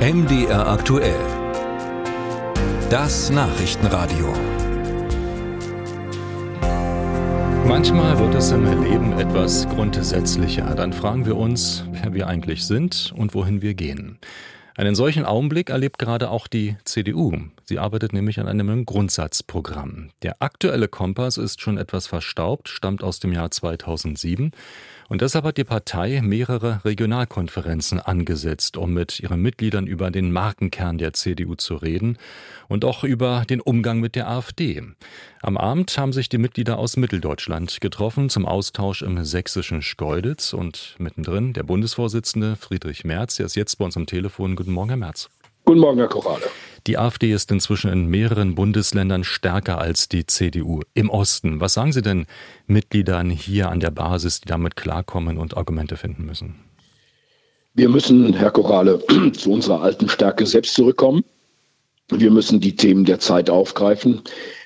MDR aktuell. Das Nachrichtenradio. Manchmal wird es im Leben etwas grundsätzlicher. Dann fragen wir uns, wer wir eigentlich sind und wohin wir gehen. Einen solchen Augenblick erlebt gerade auch die CDU. Sie arbeitet nämlich an einem Grundsatzprogramm. Der aktuelle Kompass ist schon etwas verstaubt, stammt aus dem Jahr 2007. Und deshalb hat die Partei mehrere Regionalkonferenzen angesetzt, um mit ihren Mitgliedern über den Markenkern der CDU zu reden und auch über den Umgang mit der AfD. Am Abend haben sich die Mitglieder aus Mitteldeutschland getroffen zum Austausch im sächsischen Schkeuditz und mittendrin der Bundesvorsitzende Friedrich Merz. Der ist jetzt bei uns am Telefon. Guten Morgen, Herr Merz. Guten Morgen, Herr Korale. Die AfD ist inzwischen in mehreren Bundesländern stärker als die CDU im Osten. Was sagen Sie denn Mitgliedern hier an der Basis, die damit klarkommen und Argumente finden müssen? Wir müssen, Herr Korale, zu unserer alten Stärke selbst zurückkommen. Wir müssen die Themen der Zeit aufgreifen.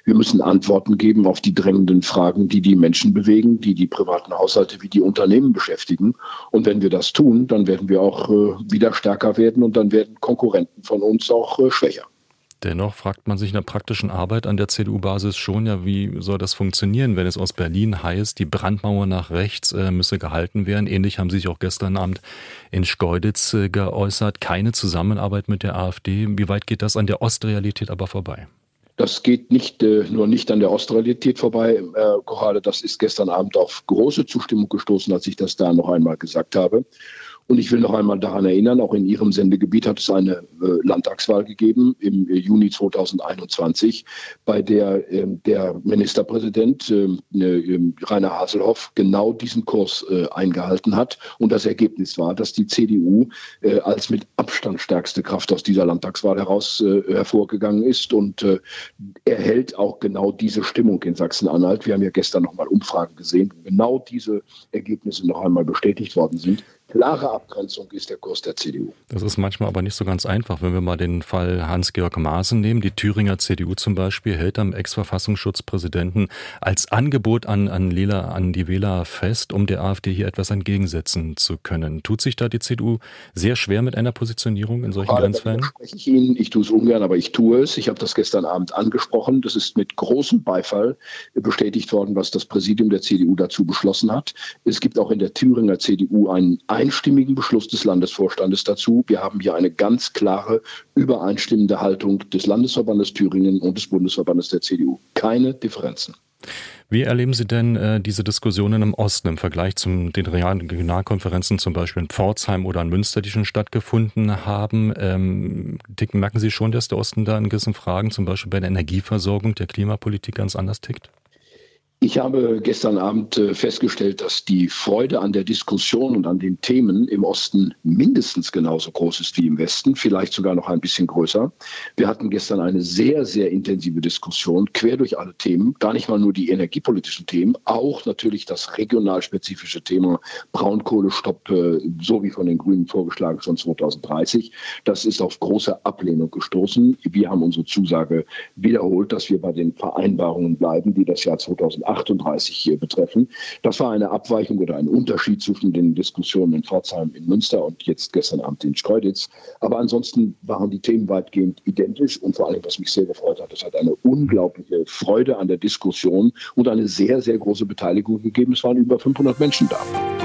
Wir müssen Antworten geben auf die drängenden Fragen, die die Menschen bewegen, die die privaten Haushalte wie die Unternehmen beschäftigen. Und wenn wir das tun, dann werden wir auch äh, wieder stärker werden und dann werden Konkurrenten von uns auch äh, schwächer. Dennoch fragt man sich in der praktischen Arbeit an der CDU-Basis schon, ja, wie soll das funktionieren, wenn es aus Berlin heißt, die Brandmauer nach rechts äh, müsse gehalten werden. Ähnlich haben Sie sich auch gestern Abend in Schkeuditz äh, geäußert. Keine Zusammenarbeit mit der AfD. Wie weit geht das an der Ostrealität aber vorbei? Das geht nicht äh, nur nicht an der Ostrealität vorbei, äh, Korale. Das ist gestern Abend auf große Zustimmung gestoßen, als ich das da noch einmal gesagt habe. Und ich will noch einmal daran erinnern, auch in Ihrem Sendegebiet hat es eine äh, Landtagswahl gegeben im äh, Juni 2021, bei der äh, der Ministerpräsident ähm, äh, Rainer Haselhoff genau diesen Kurs äh, eingehalten hat. Und das Ergebnis war, dass die CDU äh, als mit Abstand stärkste Kraft aus dieser Landtagswahl heraus hervorgegangen ist. Und er hält auch genau diese Stimmung in Sachsen-Anhalt. Wir haben ja gestern noch mal Umfragen gesehen, wo genau diese Ergebnisse noch einmal bestätigt worden sind klare Abgrenzung ist der Kurs der CDU. Das ist manchmal aber nicht so ganz einfach. Wenn wir mal den Fall Hans-Georg Maaßen nehmen, die Thüringer CDU zum Beispiel hält am Ex-Verfassungsschutzpräsidenten als Angebot an, an, Lela, an die Wähler fest, um der AfD hier etwas entgegensetzen zu können. Tut sich da die CDU sehr schwer mit einer Positionierung in solchen Gerade Grenzfällen? spreche ich Ihnen, ich tue es ungern, aber ich tue es. Ich habe das gestern Abend angesprochen. Das ist mit großem Beifall bestätigt worden, was das Präsidium der CDU dazu beschlossen hat. Es gibt auch in der Thüringer CDU einen einstimmigen Beschluss des Landesvorstandes dazu. Wir haben hier eine ganz klare, übereinstimmende Haltung des Landesverbandes Thüringen und des Bundesverbandes der CDU. Keine Differenzen. Wie erleben Sie denn äh, diese Diskussionen im Osten im Vergleich zu den Regionalkonferenzen zum Beispiel in Pforzheim oder in Münster, die schon stattgefunden haben? Ähm, merken Sie schon, dass der Osten da in gewissen Fragen, zum Beispiel bei der Energieversorgung, der Klimapolitik ganz anders tickt? Ich habe gestern Abend äh, festgestellt, dass die Freude an der Diskussion und an den Themen im Osten mindestens genauso groß ist wie im Westen, vielleicht sogar noch ein bisschen größer. Wir hatten gestern eine sehr, sehr intensive Diskussion, quer durch alle Themen, gar nicht mal nur die energiepolitischen Themen, auch natürlich das regionalspezifische Thema Braunkohlestopp, äh, so wie von den Grünen vorgeschlagen, schon 2030. Das ist auf große Ablehnung gestoßen. Wir haben unsere Zusage wiederholt, dass wir bei den Vereinbarungen bleiben, die das Jahr 2018 38 hier betreffen. Das war eine Abweichung oder ein Unterschied zwischen den Diskussionen in Pforzheim, in Münster und jetzt gestern Abend in Schkeuditz. Aber ansonsten waren die Themen weitgehend identisch und vor allem, was mich sehr gefreut hat, es hat eine unglaubliche Freude an der Diskussion und eine sehr, sehr große Beteiligung gegeben. Es waren über 500 Menschen da.